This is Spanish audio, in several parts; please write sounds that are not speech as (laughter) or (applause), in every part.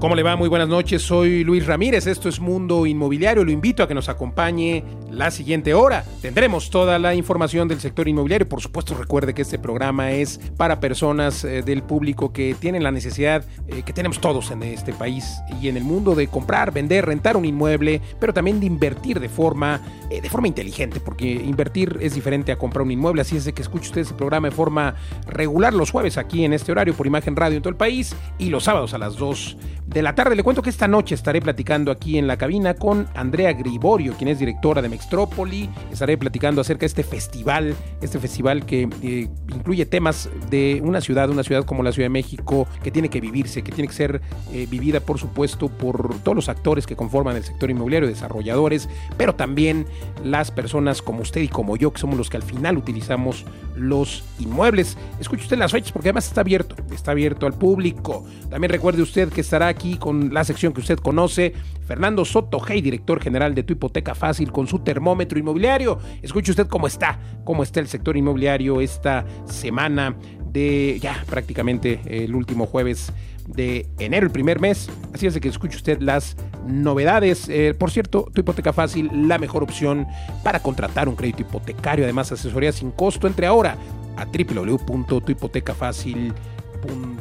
¿Cómo le va? Muy buenas noches, soy Luis Ramírez, esto es Mundo Inmobiliario, lo invito a que nos acompañe la siguiente hora. Tendremos toda la información del sector inmobiliario, por supuesto recuerde que este programa es para personas eh, del público que tienen la necesidad eh, que tenemos todos en este país y en el mundo de comprar, vender, rentar un inmueble, pero también de invertir de forma, eh, de forma inteligente, porque invertir es diferente a comprar un inmueble, así es de que escuche usted este programa de forma regular los jueves aquí en este horario por Imagen Radio en todo el país y los sábados a las 2 de la tarde. Le cuento que esta noche estaré platicando aquí en la cabina con Andrea Griborio, quien es directora de Mextrópoli. Estaré platicando acerca de este festival, este festival que eh, incluye temas de una ciudad, una ciudad como la Ciudad de México, que tiene que vivirse, que tiene que ser eh, vivida, por supuesto, por todos los actores que conforman el sector inmobiliario, desarrolladores, pero también las personas como usted y como yo, que somos los que al final utilizamos los inmuebles. Escuche usted las fechas porque además está abierto, está abierto al público. También recuerde usted que estará aquí con la sección que usted conoce, Fernando Soto Hey, director general de Tu Hipoteca Fácil, con su termómetro inmobiliario. Escuche usted cómo está, cómo está el sector inmobiliario esta semana de ya prácticamente el último jueves de enero, el primer mes. Así es que escuche usted las novedades. Eh, por cierto, tu hipoteca fácil, la mejor opción para contratar un crédito hipotecario. Además, asesoría sin costo. Entre ahora a www.tuhipotecafacil.com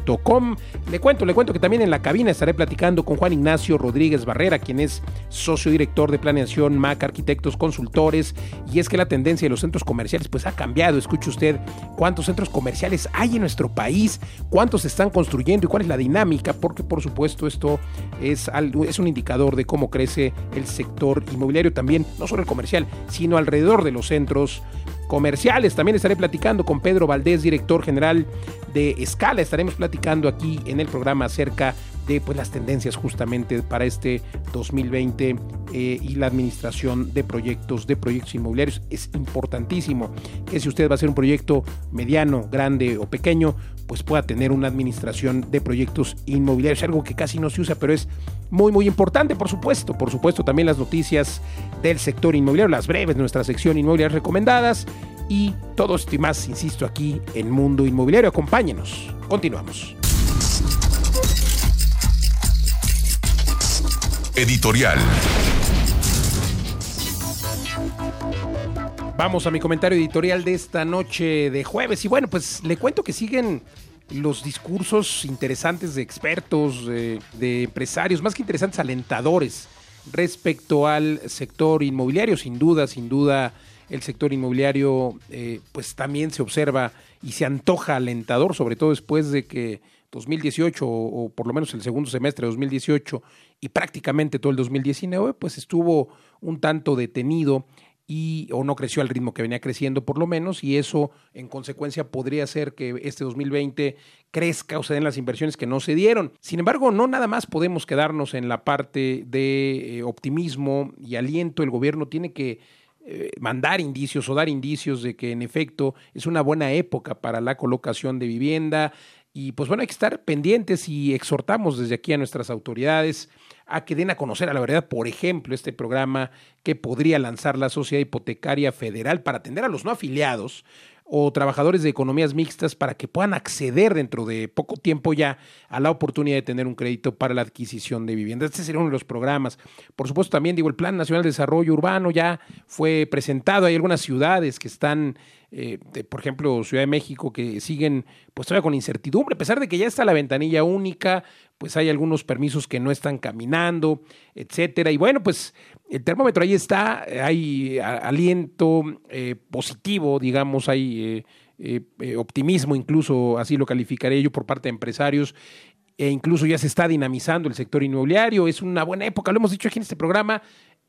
le cuento, le cuento que también en la cabina estaré platicando con Juan Ignacio Rodríguez Barrera, quien es socio director de planeación MAC Arquitectos Consultores. Y es que la tendencia de los centros comerciales pues ha cambiado. Escuche usted cuántos centros comerciales hay en nuestro país, cuántos se están construyendo y cuál es la dinámica, porque por supuesto esto es, es un indicador de cómo crece el sector inmobiliario también, no solo el comercial, sino alrededor de los centros comerciales. También estaré platicando con Pedro Valdés, director general de Escala. Estaremos platicando aquí en el programa acerca de pues, las tendencias justamente para este 2020 eh, y la administración de proyectos, de proyectos inmobiliarios. Es importantísimo que si usted va a hacer un proyecto mediano, grande o pequeño, pues pueda tener una administración de proyectos inmobiliarios, algo que casi no se usa, pero es muy, muy importante, por supuesto. Por supuesto, también las noticias del sector inmobiliario, las breves, nuestra sección inmobiliarias recomendadas y todo esto y más, insisto, aquí en Mundo Inmobiliario. Acompáñenos. Continuamos. Editorial. Vamos a mi comentario editorial de esta noche de jueves. Y bueno, pues le cuento que siguen los discursos interesantes de expertos, de, empresarios, más que interesantes, alentadores respecto al sector inmobiliario. Sin duda, sin duda, el sector inmobiliario eh, pues también se observa y se antoja alentador, sobre todo después de que 2018 o, o, por lo menos el segundo semestre de 2018 y prácticamente todo el 2019 pues estuvo un tanto detenido y o no creció al ritmo que venía creciendo por lo menos y eso en consecuencia podría hacer que este 2020 crezca o se den las inversiones que no se dieron. Sin embargo, no nada más podemos quedarnos en la parte de eh, optimismo y aliento, el gobierno tiene que eh, mandar indicios o dar indicios de que en efecto es una buena época para la colocación de vivienda y pues bueno, hay que estar pendientes y exhortamos desde aquí a nuestras autoridades a que den a conocer a la verdad, por ejemplo, este programa que podría lanzar la Sociedad Hipotecaria Federal para atender a los no afiliados o trabajadores de economías mixtas para que puedan acceder dentro de poco tiempo ya a la oportunidad de tener un crédito para la adquisición de vivienda. Este sería uno de los programas. Por supuesto, también digo, el Plan Nacional de Desarrollo Urbano ya fue presentado. Hay algunas ciudades que están, eh, por ejemplo, Ciudad de México, que siguen pues todavía con incertidumbre, a pesar de que ya está la ventanilla única, pues hay algunos permisos que no están caminando, etcétera. Y bueno, pues el termómetro ahí está, hay aliento eh, positivo, digamos, hay eh, eh, optimismo, incluso así lo calificaré yo por parte de empresarios. E incluso ya se está dinamizando el sector inmobiliario, es una buena época, lo hemos dicho aquí en este programa,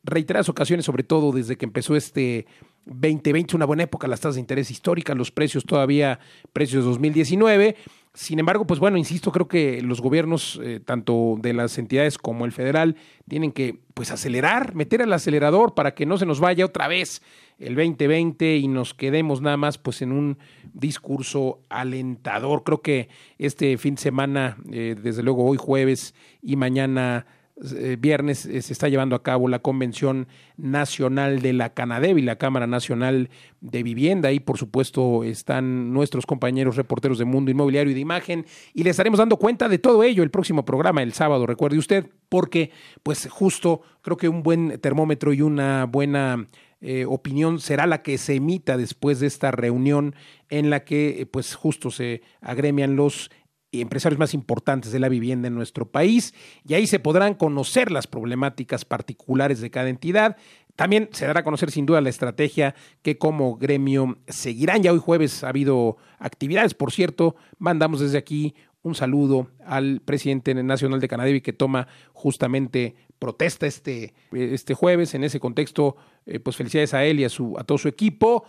reiteradas ocasiones, sobre todo desde que empezó este 2020, una buena época, las tasas de interés históricas, los precios todavía, precios 2019, Sin embargo, pues bueno, insisto, creo que los gobiernos, eh, tanto de las entidades como el federal, tienen que pues acelerar, meter el acelerador para que no se nos vaya otra vez el 2020 y nos quedemos nada más pues en un discurso alentador. Creo que este fin de semana, eh, desde luego hoy jueves y mañana eh, viernes eh, se está llevando a cabo la Convención Nacional de la Canadevi, la Cámara Nacional de Vivienda. Y por supuesto están nuestros compañeros reporteros de Mundo Inmobiliario y de Imagen. Y les estaremos dando cuenta de todo ello el próximo programa, el sábado, recuerde usted, porque pues justo creo que un buen termómetro y una buena eh, opinión será la que se emita después de esta reunión en la que pues justo se agremian los empresarios más importantes de la vivienda en nuestro país y ahí se podrán conocer las problemáticas particulares de cada entidad. También se dará a conocer sin duda la estrategia que como gremio seguirán. Ya hoy jueves ha habido actividades, por cierto, mandamos desde aquí un saludo al presidente nacional de Canadevi que toma justamente protesta este, este jueves. En ese contexto, eh, pues felicidades a él y a, su, a todo su equipo.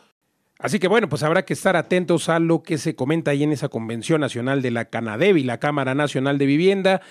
Así que bueno, pues habrá que estar atentos a lo que se comenta ahí en esa Convención Nacional de la Canadevi, la Cámara Nacional de Vivienda.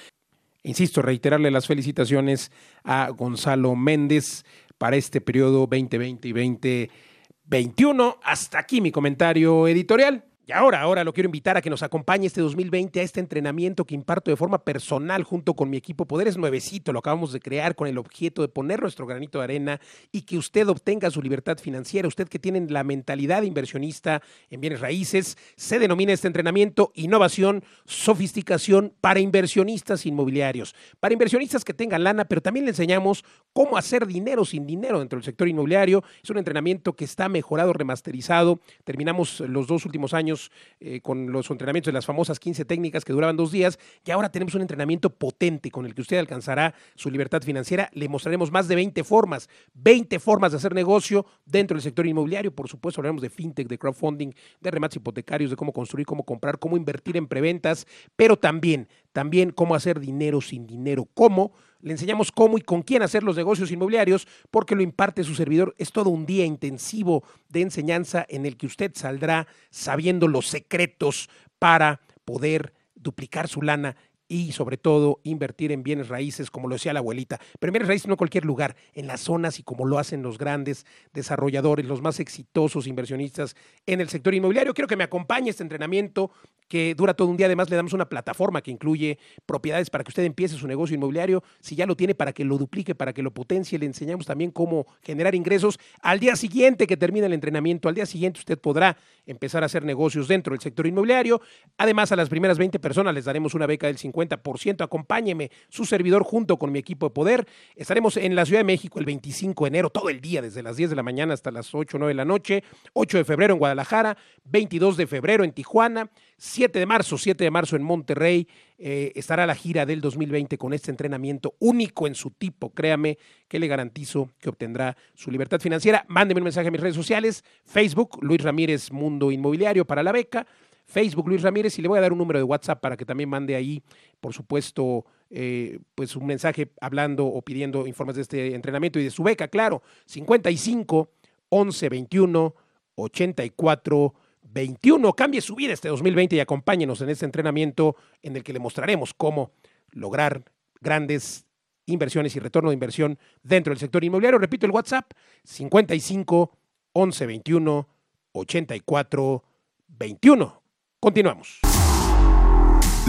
Insisto, reiterarle las felicitaciones a Gonzalo Méndez para este periodo 2020 y 2021. Hasta aquí mi comentario editorial. Y ahora, ahora lo quiero invitar a que nos acompañe este 2020 a este entrenamiento que imparto de forma personal junto con mi equipo Poder es nuevecito, lo acabamos de crear con el objeto de poner nuestro granito de arena y que usted obtenga su libertad financiera. Usted que tiene la mentalidad inversionista en bienes raíces, se denomina este entrenamiento innovación, sofisticación para inversionistas inmobiliarios. Para inversionistas que tengan lana, pero también le enseñamos cómo hacer dinero sin dinero dentro del sector inmobiliario. Es un entrenamiento que está mejorado, remasterizado. Terminamos los dos últimos años eh, con los entrenamientos de las famosas 15 técnicas que duraban dos días, y ahora tenemos un entrenamiento potente con el que usted alcanzará su libertad financiera. Le mostraremos más de 20 formas, 20 formas de hacer negocio dentro del sector inmobiliario. Por supuesto, hablaremos de fintech, de crowdfunding, de remates hipotecarios, de cómo construir, cómo comprar, cómo invertir en preventas, pero también, también cómo hacer dinero sin dinero, cómo le enseñamos cómo y con quién hacer los negocios inmobiliarios porque lo imparte su servidor. Es todo un día intensivo de enseñanza en el que usted saldrá sabiendo los secretos para poder duplicar su lana y sobre todo invertir en bienes raíces, como lo decía la abuelita. Pero bienes raíces no en cualquier lugar, en las zonas y como lo hacen los grandes desarrolladores, los más exitosos inversionistas en el sector inmobiliario. Quiero que me acompañe este entrenamiento que dura todo un día. Además, le damos una plataforma que incluye propiedades para que usted empiece su negocio inmobiliario. Si ya lo tiene, para que lo duplique, para que lo potencie. Le enseñamos también cómo generar ingresos. Al día siguiente que termine el entrenamiento, al día siguiente usted podrá empezar a hacer negocios dentro del sector inmobiliario. Además, a las primeras 20 personas les daremos una beca del 50 50%. Acompáñeme, su servidor, junto con mi equipo de poder. Estaremos en la Ciudad de México el 25 de enero, todo el día, desde las 10 de la mañana hasta las 8 o 9 de la noche. 8 de febrero en Guadalajara, 22 de febrero en Tijuana, 7 de marzo, 7 de marzo en Monterrey. Eh, estará la gira del 2020 con este entrenamiento único en su tipo. Créame que le garantizo que obtendrá su libertad financiera. Mándeme un mensaje a mis redes sociales, Facebook, Luis Ramírez Mundo Inmobiliario para la beca. Facebook Luis Ramírez y le voy a dar un número de WhatsApp para que también mande ahí, por supuesto, eh, pues un mensaje hablando o pidiendo informes de este entrenamiento y de su beca, claro, 55 11 21 84 21. Cambie su vida este 2020 y acompáñenos en este entrenamiento en el que le mostraremos cómo lograr grandes inversiones y retorno de inversión dentro del sector inmobiliario. Repito el WhatsApp, 55 11 21 84 21. Continuamos.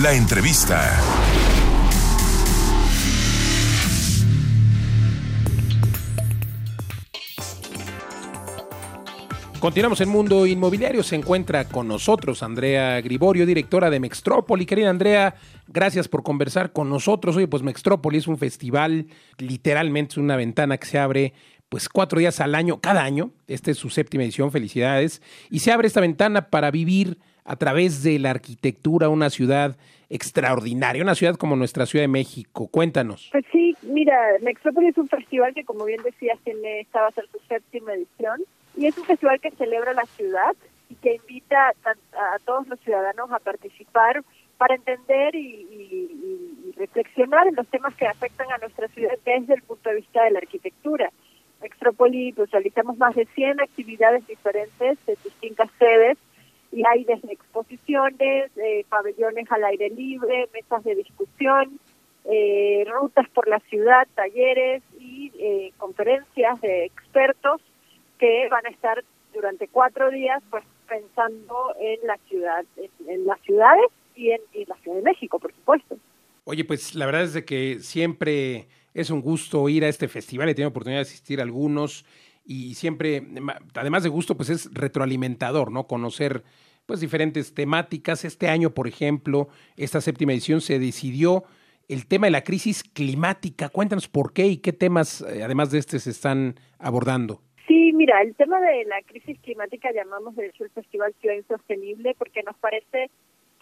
La entrevista. Continuamos en Mundo Inmobiliario. Se encuentra con nosotros Andrea Griborio, directora de Mextrópoli. Querida Andrea, gracias por conversar con nosotros. Oye, pues Mextrópoli es un festival, literalmente es una ventana que se abre pues cuatro días al año, cada año. Esta es su séptima edición, felicidades. Y se abre esta ventana para vivir a través de la arquitectura una ciudad extraordinaria, una ciudad como nuestra Ciudad de México. Cuéntanos. Pues sí, mira, Mexópolis es un festival que, como bien decías, tiene, esta va a ser su séptima edición y es un festival que celebra la ciudad y que invita a, todos los ciudadanos a participar para entender y, reflexionar en los temas que afectan a nuestra ciudad desde el punto de vista de la arquitectura. Mextrópoli, pues realizamos más de 100 actividades diferentes de distintas sedes y hay desde exposiciones, eh, pabellones al aire libre, mesas de discusión, eh, rutas por la ciudad, talleres y eh, conferencias de expertos que van a estar durante cuatro días pues pensando en la ciudad, en, las ciudades y en, la Ciudad de México, por supuesto. Oye, pues la verdad es de que siempre es un gusto ir a este festival, he tenido oportunidad de asistir a algunos y siempre, además de gusto, pues es retroalimentador, ¿no? Conocer pues diferentes temáticas. Este año, por ejemplo, esta séptima edición se decidió el tema de la crisis climática. Cuéntanos por qué y qué temas, eh, además de este, se están abordando. Sí, mira, el tema de la crisis climática llamamos de hecho el Festival Ciudad Insostenible porque nos parece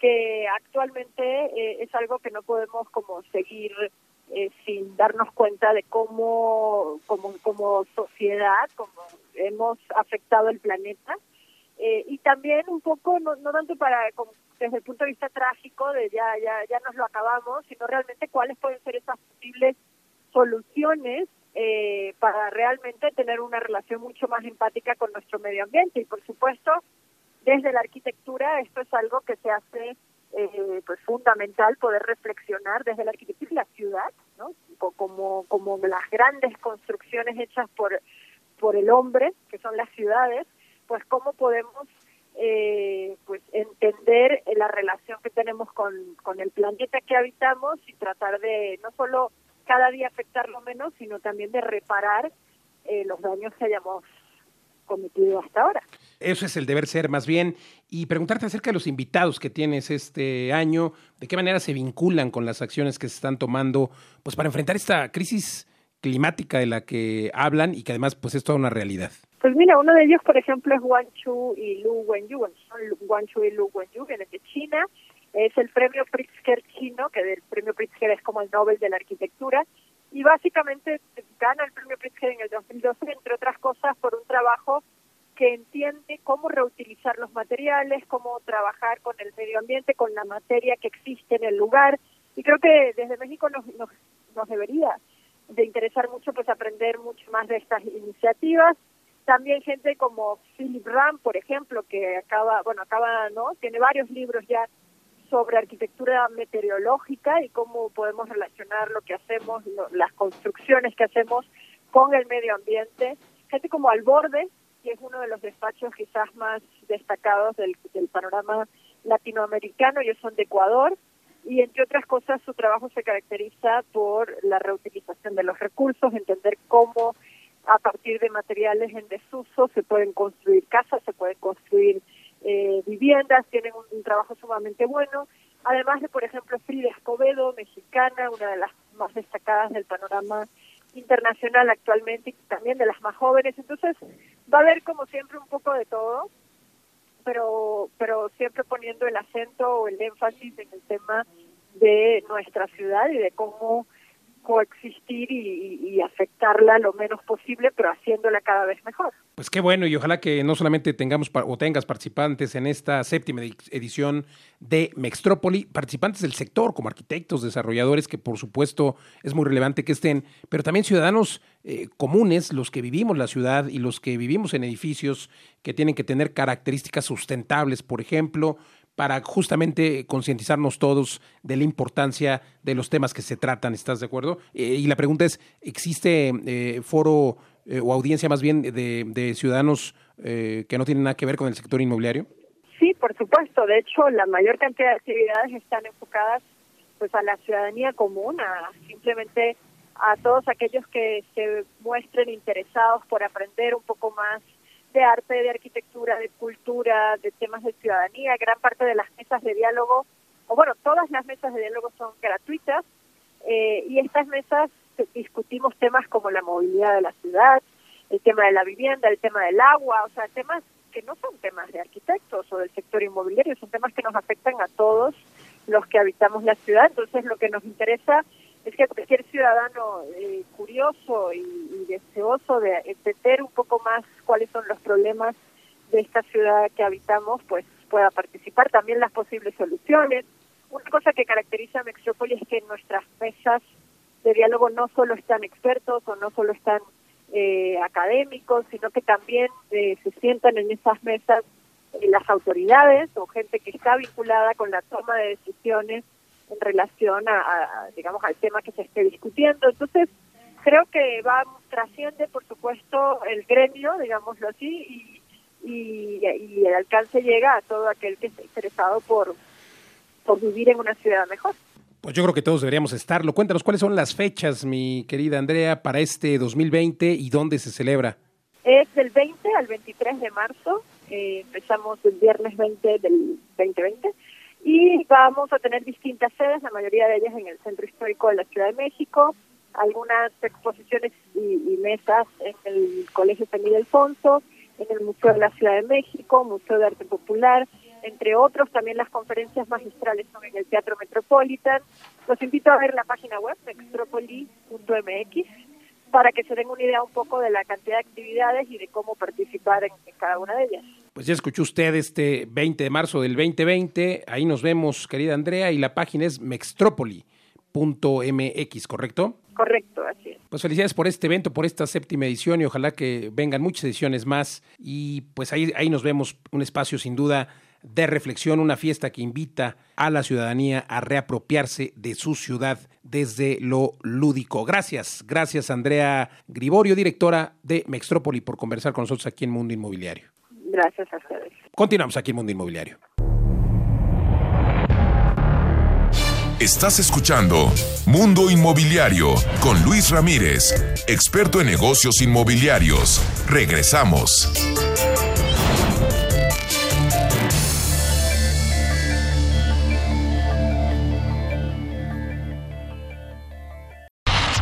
que actualmente eh, es algo que no podemos como seguir eh, sin darnos cuenta de cómo, como, como sociedad, como hemos afectado el planeta. Eh, y también un poco, no, no tanto para desde el punto de vista trágico, de ya, ya, ya nos lo acabamos, sino realmente cuáles pueden ser esas posibles soluciones eh, para realmente tener una relación mucho más empática con nuestro medio ambiente. Y por supuesto, desde la arquitectura esto es algo que se hace eh, pues fundamental poder reflexionar desde la arquitectura y la ciudad, ¿no? Como, como las grandes construcciones hechas por, por el hombre, que son las ciudades, pues cómo podemos eh, pues entender la relación que tenemos con, con el planeta que habitamos y tratar de no solo cada día afectarlo menos, sino también de reparar eh, los daños que hayamos cometido hasta ahora. Eso es el deber ser más bien. Y preguntarte acerca de los invitados que tienes este año, de qué manera se vinculan con las acciones que se están tomando pues para enfrentar esta crisis climática de la que hablan y que además pues es toda una realidad. Pues mira, uno de ellos, por ejemplo, es Wang Chu y Lu Wenyu. Son Wang Chu y Lu Wenyu, vienen de China. Es el premio Pritzker chino, que el premio Pritzker es como el Nobel de la arquitectura. Y básicamente gana el premio Pritzker en el 2012, entre otras cosas, por un trabajo que entiende cómo reutilizar los materiales, cómo trabajar con el medio ambiente, con la materia que existe en el lugar. Y creo que desde México nos, nos, nos debería de interesar mucho pues aprender mucho más de estas iniciativas. También gente como Philip Ram, por ejemplo, que acaba, bueno, acaba, ¿no? Tiene varios libros ya sobre arquitectura meteorológica y cómo podemos relacionar lo que hacemos, las construcciones que hacemos con el medio ambiente. Gente como Al Borde, que es uno de los despachos quizás más destacados del, del panorama latinoamericano, ellos son de Ecuador, y entre otras cosas su trabajo se caracteriza por la reutilización de los recursos, entender cómo a partir de materiales en desuso se pueden construir casas, se pueden construir eh, viviendas, tienen un, trabajo sumamente bueno. Además de, por ejemplo, Frida Escobedo, mexicana, una de las más destacadas del panorama internacional actualmente y también de las más jóvenes. Entonces, va a haber como siempre un poco de todo pero, pero siempre poniendo el acento o el énfasis en el tema de nuestra ciudad y de cómo coexistir y, afectarla lo menos posible, pero haciéndola cada vez mejor. Pues qué bueno y ojalá que no solamente tengamos o tengas participantes en esta séptima edición de Mextrópoli, participantes del sector como arquitectos, desarrolladores, que por supuesto es muy relevante que estén, pero también ciudadanos eh, comunes, los que vivimos la ciudad y los que vivimos en edificios que tienen que tener características sustentables, por ejemplo, para justamente concientizarnos todos de la importancia de los temas que se tratan, ¿estás de acuerdo? Eh, y la pregunta es, ¿existe eh, foro eh, o audiencia más bien de, ciudadanos que no tienen nada que ver con el sector inmobiliario? Sí, por supuesto. De hecho, la mayor cantidad de actividades están enfocadas pues a la ciudadanía común, a simplemente a todos aquellos que se muestren interesados por aprender un poco más de arte, de arquitectura, de cultura, de temas de ciudadanía. Gran parte de las mesas de diálogo, o bueno, todas las mesas de diálogo son gratuitas eh, y estas mesas discutimos temas como la movilidad de la ciudad, el tema de la vivienda, el tema del agua, o sea, temas que no son temas de arquitectos o del sector inmobiliario, son temas que nos afectan a todos los que habitamos la ciudad. Entonces, lo que nos interesa es que cualquier ciudadano eh, curioso y, deseoso de entender un poco más cuáles son los problemas de esta ciudad que habitamos, pues pueda participar, también las posibles soluciones. Una cosa que caracteriza a Mextrópoli es que en nuestras mesas de diálogo no solo están expertos o no solo están eh, académicos, sino que también eh, se sientan en esas mesas las autoridades o gente que está vinculada con la toma de decisiones en relación a, digamos, al tema que se esté discutiendo. Entonces, creo que va trasciende, por supuesto, el gremio, digámoslo así, y, y, el alcance llega a todo aquel que esté interesado por, por vivir en una ciudad mejor. Pues yo creo que todos deberíamos estarlo. Cuéntanos cuáles son las fechas, mi querida Andrea, para este 2020 y dónde se celebra. Es del 20 al 23 de marzo. Eh, empezamos el viernes 20 del 2020 y vamos a tener distintas sedes, la mayoría de ellas en el Centro Histórico de la Ciudad de México, algunas exposiciones y, mesas en el Colegio San Alfonso, en el Museo de la Ciudad de México, Museo de Arte Popular, entre otros, también las conferencias magistrales son en el Teatro Metropolitan. Los invito a ver la página web, metropoli.mx, para que se den una idea un poco de la cantidad de actividades y de cómo participar en, cada una de ellas. Pues ya escuchó usted este 20 de marzo del 2020, ahí nos vemos, querida Andrea, y la página es mextropoli.mx, ¿correcto? Correcto, así es. Pues felicidades por este evento, por esta séptima edición y ojalá que vengan muchas ediciones más y pues ahí, ahí nos vemos un espacio sin duda de reflexión, una fiesta que invita a la ciudadanía a reapropiarse de su ciudad desde lo lúdico. Gracias, gracias Andrea Griborio, directora de Mextrópoli, por conversar con nosotros aquí en Mundo Inmobiliario. Gracias a ustedes. Continuamos aquí en Mundo Inmobiliario. Estás escuchando Mundo Inmobiliario con Luis Ramírez, experto en negocios inmobiliarios. Regresamos.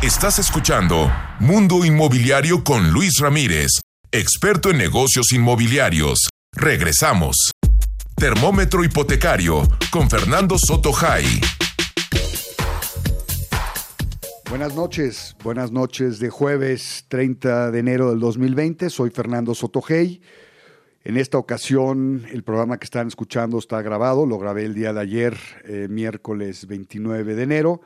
Estás escuchando Mundo Inmobiliario con Luis Ramírez, experto en negocios inmobiliarios. Regresamos. Termómetro hipotecario con Fernando Soto Buenas noches, buenas noches de jueves 30 de enero del 2020. Soy Fernando Sotogey. En esta ocasión, el programa que están escuchando está grabado. Lo grabé el día de ayer, eh, miércoles 29 de enero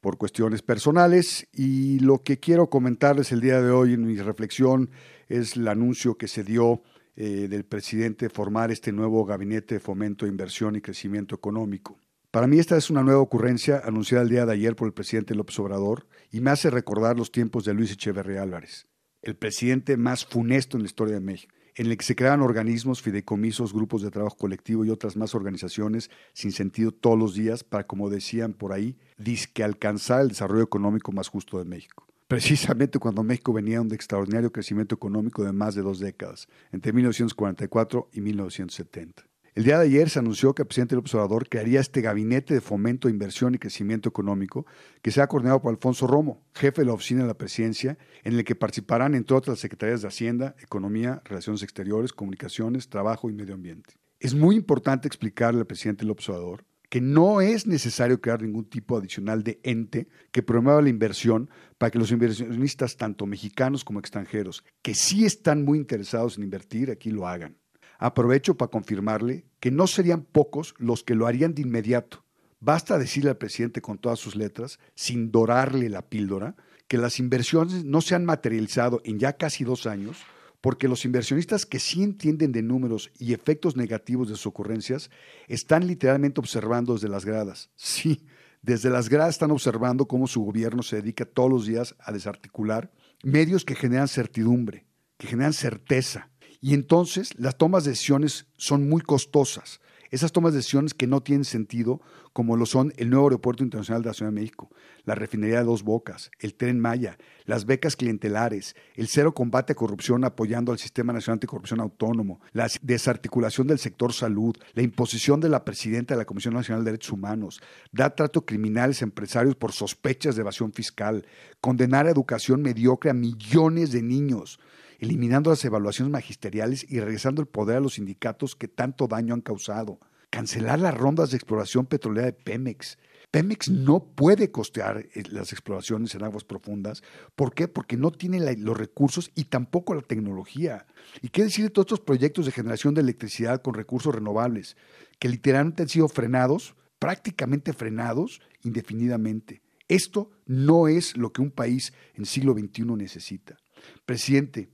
por cuestiones personales y lo que quiero comentarles el día de hoy en mi reflexión es el anuncio que se dio eh, del presidente de formar este nuevo gabinete de fomento, inversión y crecimiento económico. Para mí esta es una nueva ocurrencia anunciada el día de ayer por el presidente López Obrador y me hace recordar los tiempos de Luis Echeverría Álvarez, el presidente más funesto en la historia de México en el que se crean organismos, fideicomisos, grupos de trabajo colectivo y otras más organizaciones sin sentido todos los días para, como decían por ahí, disque alcanzar el desarrollo económico más justo de México. Precisamente cuando México venía de un extraordinario crecimiento económico de más de dos décadas, entre 1944 y 1970. El día de ayer se anunció que el presidente López Obrador crearía este gabinete de fomento, inversión y crecimiento económico que será coordinado por Alfonso Romo, jefe de la oficina de la presidencia, en el que participarán entre otras secretarías de Hacienda, Economía, Relaciones Exteriores, Comunicaciones, Trabajo y Medio Ambiente. Es muy importante explicarle al presidente López Obrador que no es necesario crear ningún tipo adicional de ente que promueva la inversión para que los inversionistas, tanto mexicanos como extranjeros, que sí están muy interesados en invertir, aquí lo hagan. Aprovecho para confirmarle que no serían pocos los que lo harían de inmediato. Basta decirle al presidente con todas sus letras, sin dorarle la píldora, que las inversiones no se han materializado en ya casi dos años, porque los inversionistas que sí entienden de números y efectos negativos de sus ocurrencias están literalmente observando desde las gradas. Sí, desde las gradas están observando cómo su gobierno se dedica todos los días a desarticular medios que generan certidumbre, que generan certeza, y entonces las tomas de decisiones son muy costosas. Esas tomas de decisiones que no tienen sentido, como lo son el nuevo aeropuerto internacional de la Ciudad de México, la refinería de Dos Bocas, el tren Maya, las becas clientelares, el cero combate a corrupción apoyando al Sistema Nacional Anticorrupción Autónomo, la desarticulación del sector salud, la imposición de la presidenta de la Comisión Nacional de Derechos Humanos, dar trato criminales a empresarios por sospechas de evasión fiscal, condenar a educación mediocre a millones de niños, eliminando las evaluaciones magisteriales y regresando el poder a los sindicatos que tanto daño han causado, cancelar las rondas de exploración petrolera de Pemex. Pemex no puede costear eh, las exploraciones en aguas profundas. ¿Por qué? Porque no tiene los recursos y tampoco la tecnología. ¿Y qué decir de todos estos proyectos de generación de electricidad con recursos renovables que literalmente han sido frenados, prácticamente frenados indefinidamente? Esto no es lo que un país en siglo XXI necesita. Presidente,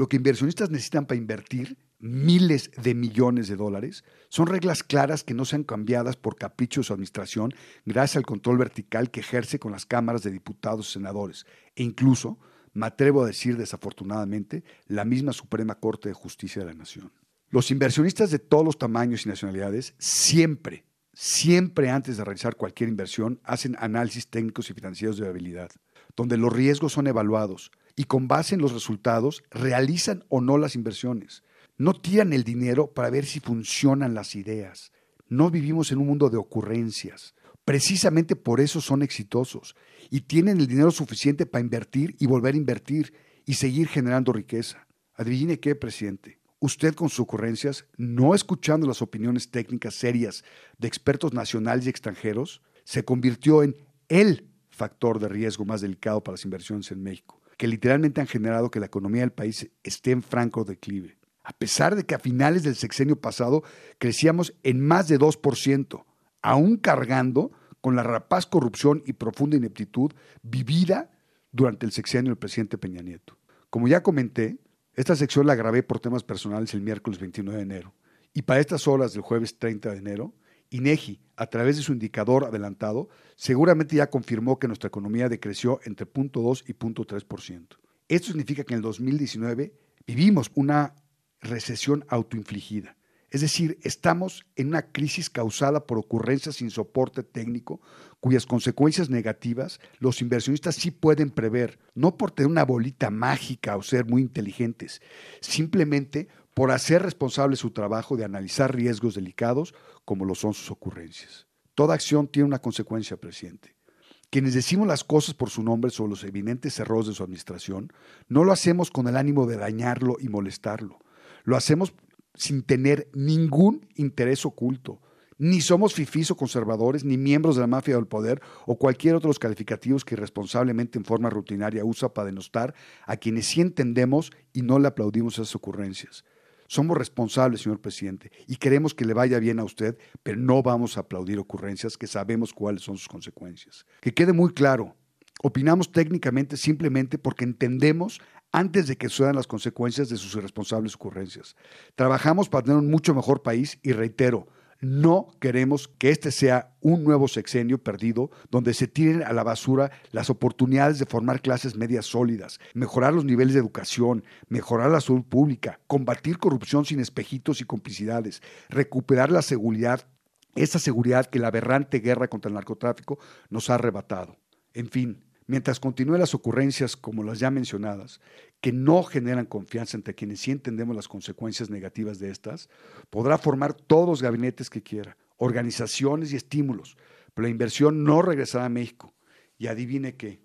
lo que inversionistas necesitan para invertir miles de millones de dólares, son reglas claras que no sean cambiadas por capricho de su administración gracias al control vertical que ejerce con las cámaras de diputados y senadores, e incluso, me atrevo a decir desafortunadamente, la misma Suprema Corte de Justicia de la Nación. Los inversionistas de todos los tamaños y nacionalidades siempre, siempre antes de realizar cualquier inversión, hacen análisis técnicos y financieros de viabilidad, donde los riesgos son evaluados y con base en los resultados realizan o no las inversiones. No tiran el dinero para ver si funcionan las ideas. No vivimos en un mundo de ocurrencias. Precisamente por eso son exitosos y tienen el dinero suficiente para invertir y volver a invertir y seguir generando riqueza. Adivine qué, presidente usted con sus ocurrencias, no escuchando las opiniones técnicas serias de expertos nacionales y extranjeros, se convirtió en el factor de riesgo más delicado para las inversiones en México, que literalmente han generado que la economía del país esté en franco declive. A pesar de que a finales del sexenio pasado crecíamos en más de 2%, aún cargando con la rapaz corrupción y profunda ineptitud vivida durante el sexenio del presidente Peña Nieto. Como ya comenté, esta sección la grabé por temas personales el miércoles 29 de enero. Y para estas horas del jueves 30 de enero, INEGI, a través de su indicador adelantado, seguramente ya confirmó que nuestra economía decreció entre 0.2 y 0.3%. Esto significa que en el 2019 vivimos una recesión autoinfligida. Es decir, estamos en una crisis causada por ocurrencias sin soporte técnico, cuyas consecuencias negativas los inversionistas sí pueden prever, no por tener una bolita mágica o ser muy inteligentes, simplemente por hacer responsable su trabajo de analizar riesgos delicados como lo son sus ocurrencias. Toda acción tiene una consecuencia, presidente. Quienes decimos las cosas por su nombre sobre los evidentes errores de su administración, no lo hacemos con el ánimo de dañarlo y molestarlo. Lo hacemos sin tener ningún interés oculto. Ni somos fifís o conservadores, ni miembros de la mafia del poder o cualquier otro de los calificativos que irresponsablemente en forma rutinaria usa para denostar a quienes sí entendemos y no le aplaudimos esas ocurrencias. Somos responsables, señor presidente, y queremos que le vaya bien a usted, pero no vamos a aplaudir ocurrencias que sabemos cuáles son sus consecuencias. Que quede muy claro, opinamos técnicamente simplemente porque entendemos antes de que sucedan las consecuencias de sus irresponsables ocurrencias. Trabajamos para tener un mucho mejor país y reitero, no queremos que este sea un nuevo sexenio perdido donde se tiren a la basura las oportunidades de formar clases medias sólidas, mejorar los niveles de educación, mejorar la salud pública, combatir corrupción sin espejitos y complicidades, recuperar la seguridad, esa seguridad que la aberrante guerra contra el narcotráfico nos ha arrebatado. En fin, mientras continúen las ocurrencias como las ya mencionadas, que no generan confianza entre quienes sí entendemos las consecuencias negativas de estas, podrá formar todos los gabinetes que quiera, organizaciones y estímulos, pero la inversión no regresará a México. Y adivine qué,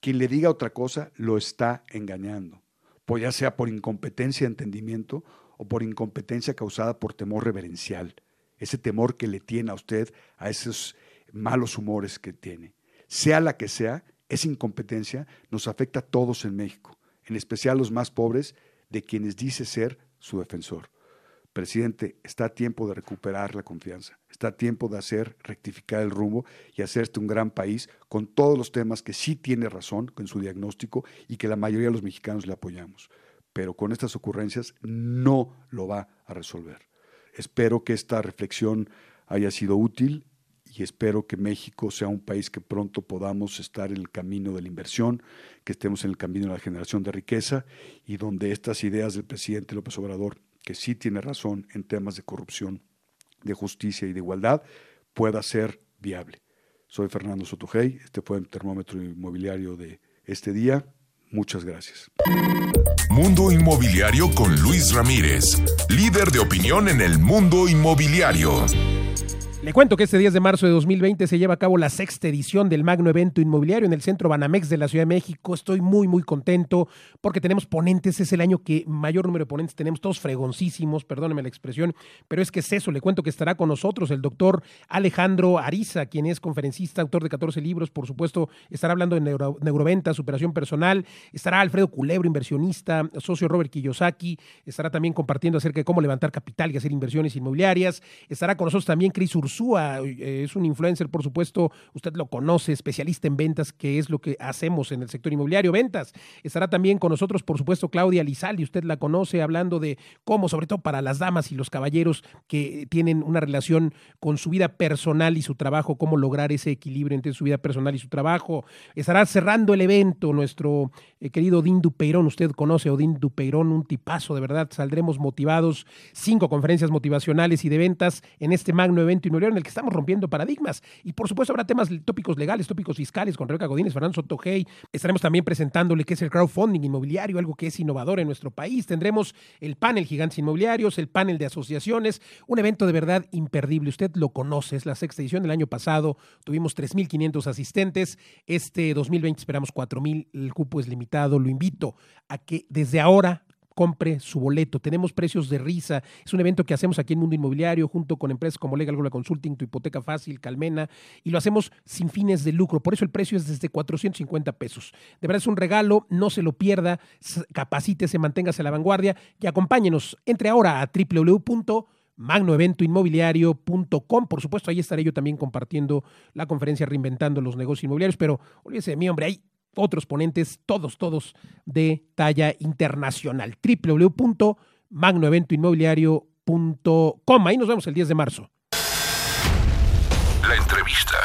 quien le diga otra cosa lo está engañando, pues ya sea por incompetencia de entendimiento o por incompetencia causada por temor reverencial, ese temor que le tiene a usted a esos malos humores que tiene. Sea la que sea, esa incompetencia nos afecta a todos en México, en especial los más pobres, de quienes dice ser su defensor. Presidente, está a tiempo de recuperar la confianza, está a tiempo de hacer rectificar el rumbo y hacerte un gran país con todos los temas que sí tiene razón en su diagnóstico y que la mayoría de los mexicanos le apoyamos. Pero con estas ocurrencias no lo va a resolver. Espero que esta reflexión haya sido útil y espero que México sea un país que pronto podamos estar en el camino de la inversión, que estemos en el camino de la generación de riqueza y donde estas ideas del presidente López Obrador, que sí tiene razón en temas de corrupción, de justicia y de igualdad, pueda ser viable. Soy Fernando Sotogey, este fue el termómetro inmobiliario de este día. Muchas gracias. Mundo Inmobiliario con Luis Ramírez, líder de opinión en el mundo inmobiliario. Le cuento que este 10 de marzo de 2020 se lleva a cabo la sexta edición del Magno Evento Inmobiliario en el Centro Banamex de la Ciudad de México. Estoy muy, muy contento porque tenemos ponentes. Es el año que mayor número de ponentes tenemos, todos fregoncísimos, perdóneme la expresión, pero es que es eso. Le cuento que estará con nosotros el doctor Alejandro Ariza, quien es conferencista, autor de 14 libros. Por supuesto, estará hablando de neuroventa, superación personal. Estará Alfredo Culebro, inversionista, socio Robert Kiyosaki. Estará también compartiendo acerca de cómo levantar capital y hacer inversiones inmobiliarias. Estará con nosotros también Cris Ursula Ursúa, eh, es un influencer, por supuesto, usted lo conoce, especialista en ventas, que es lo que hacemos en el sector inmobiliario, ventas. Estará también con nosotros, por supuesto, Claudia Lizaldi, usted la conoce, hablando de cómo, sobre todo para las damas y los caballeros que tienen una relación con su vida personal y su trabajo, cómo lograr ese equilibrio entre su vida personal y su trabajo. Estará cerrando el evento nuestro eh, querido Odín Dupeirón, usted conoce a Odín Dupeirón, un tipazo, de verdad, saldremos motivados, cinco conferencias motivacionales y de ventas en este magno evento inmobiliario en el que estamos rompiendo paradigmas. Y por supuesto habrá temas tópicos legales, tópicos fiscales con Rebeca Godínez, Fernando Sotogey. Estaremos también presentándole qué es el crowdfunding inmobiliario, algo que es innovador en nuestro país. Tendremos el panel Gigantes Inmobiliarios, el panel de asociaciones, un evento de verdad imperdible. Usted lo conoce, es la sexta edición del año pasado. Tuvimos 3.500 asistentes. Este 2020 esperamos 4.000. El cupo es limitado. Lo invito a que desde ahora compre su boleto. Tenemos precios de risa. Es un evento que hacemos aquí en Mundo Inmobiliario junto con empresas como Legal Global Consulting, Tu Hipoteca Fácil, Calmena, y lo hacemos sin fines de lucro. Por eso el precio es desde 450 pesos. De verdad es un regalo, no se lo pierda, capacítese, manténgase a la vanguardia y acompáñenos. Entre ahora a www.magnoeventoinmobiliario.com. Por supuesto, ahí estaré yo también compartiendo la conferencia Reinventando los negocios inmobiliarios, pero olvídese de mí, hombre, hay otros ponentes, todos, todos de talla internacional. www.magnoeventoinmobiliario.com. Ahí nos vemos el 10 de marzo. La entrevista.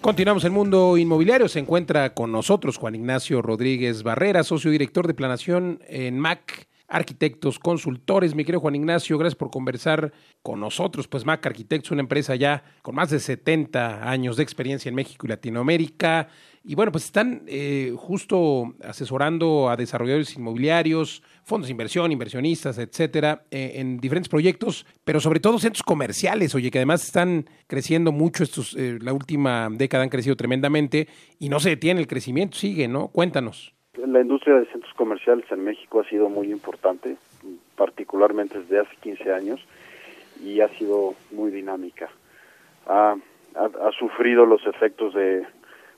Continuamos el mundo inmobiliario. Se encuentra con nosotros Juan Ignacio Rodríguez Barrera, socio director de planación en MAC arquitectos, consultores. Mi querido Juan Ignacio, gracias por conversar con nosotros. Pues Mac Arquitectos, una empresa ya con más de 70 años de experiencia en México y Latinoamérica. Y bueno, pues están eh, justo asesorando a desarrolladores inmobiliarios, fondos de inversión, inversionistas, etcétera, eh, en diferentes proyectos, pero sobre todo centros comerciales, oye, que además están creciendo mucho. Estos, eh, la última década han crecido tremendamente y no se detiene el crecimiento, sigue, ¿no? Cuéntanos. La industria de centros comerciales en México ha sido muy importante, particularmente desde hace 15 años, y ha sido muy dinámica. Ha, ha, sufrido los efectos de,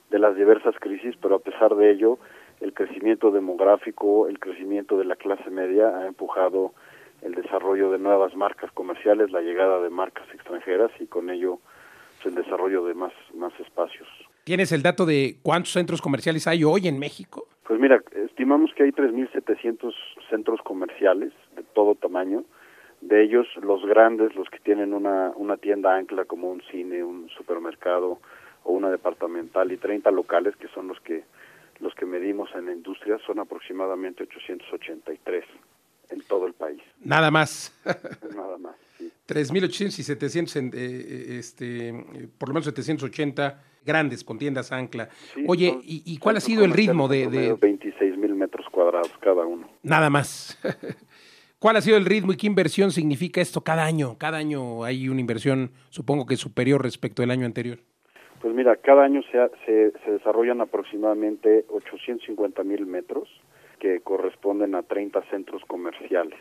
de las diversas crisis, pero a pesar de ello, el crecimiento demográfico, el crecimiento de la clase media ha empujado el desarrollo de nuevas marcas comerciales, la llegada de marcas extranjeras y con ello pues, el desarrollo de más, más espacios. ¿Tienes el dato de cuántos centros comerciales hay hoy en México? Pues mira, estimamos que hay 3.700 centros comerciales de todo tamaño. De ellos, los grandes, los que tienen una, una tienda ancla como un cine, un supermercado o una departamental y 30 locales, que son los que los que medimos en la industria, son aproximadamente 883 en todo el país. Nada más. (laughs) Nada más. 3.800 y 700, eh, eh, este, eh, por lo menos 780 grandes con tiendas ancla. Oye, ¿y, cuál ha sido el ritmo de...? de... 26 mil metros cuadrados cada uno. Nada más. (laughs) ¿Cuál ha sido el ritmo y qué inversión significa esto cada año? Cada año hay una inversión, supongo que superior respecto del año anterior. Pues mira, cada año se, se, se desarrollan aproximadamente 850 mil metros que corresponden a 30 centros comerciales.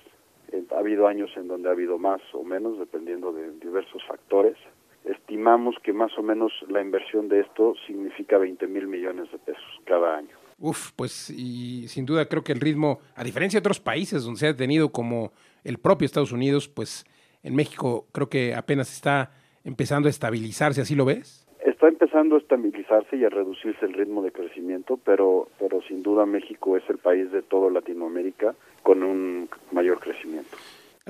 Eh, ha habido años en donde ha habido más o menos, dependiendo de diversos factores. Estimamos que más o menos la inversión de esto significa 20 mil millones de pesos cada año. Uf, pues y sin duda creo que el ritmo, a diferencia de otros países donde se ha tenido como el propio Estados Unidos, pues en México creo que apenas está empezando a estabilizarse, ¿así lo ves? Está empezando a estabilizarse y a reducirse el ritmo de crecimiento, pero, pero sin duda México es el país de toda Latinoamérica con un mayor crecimiento.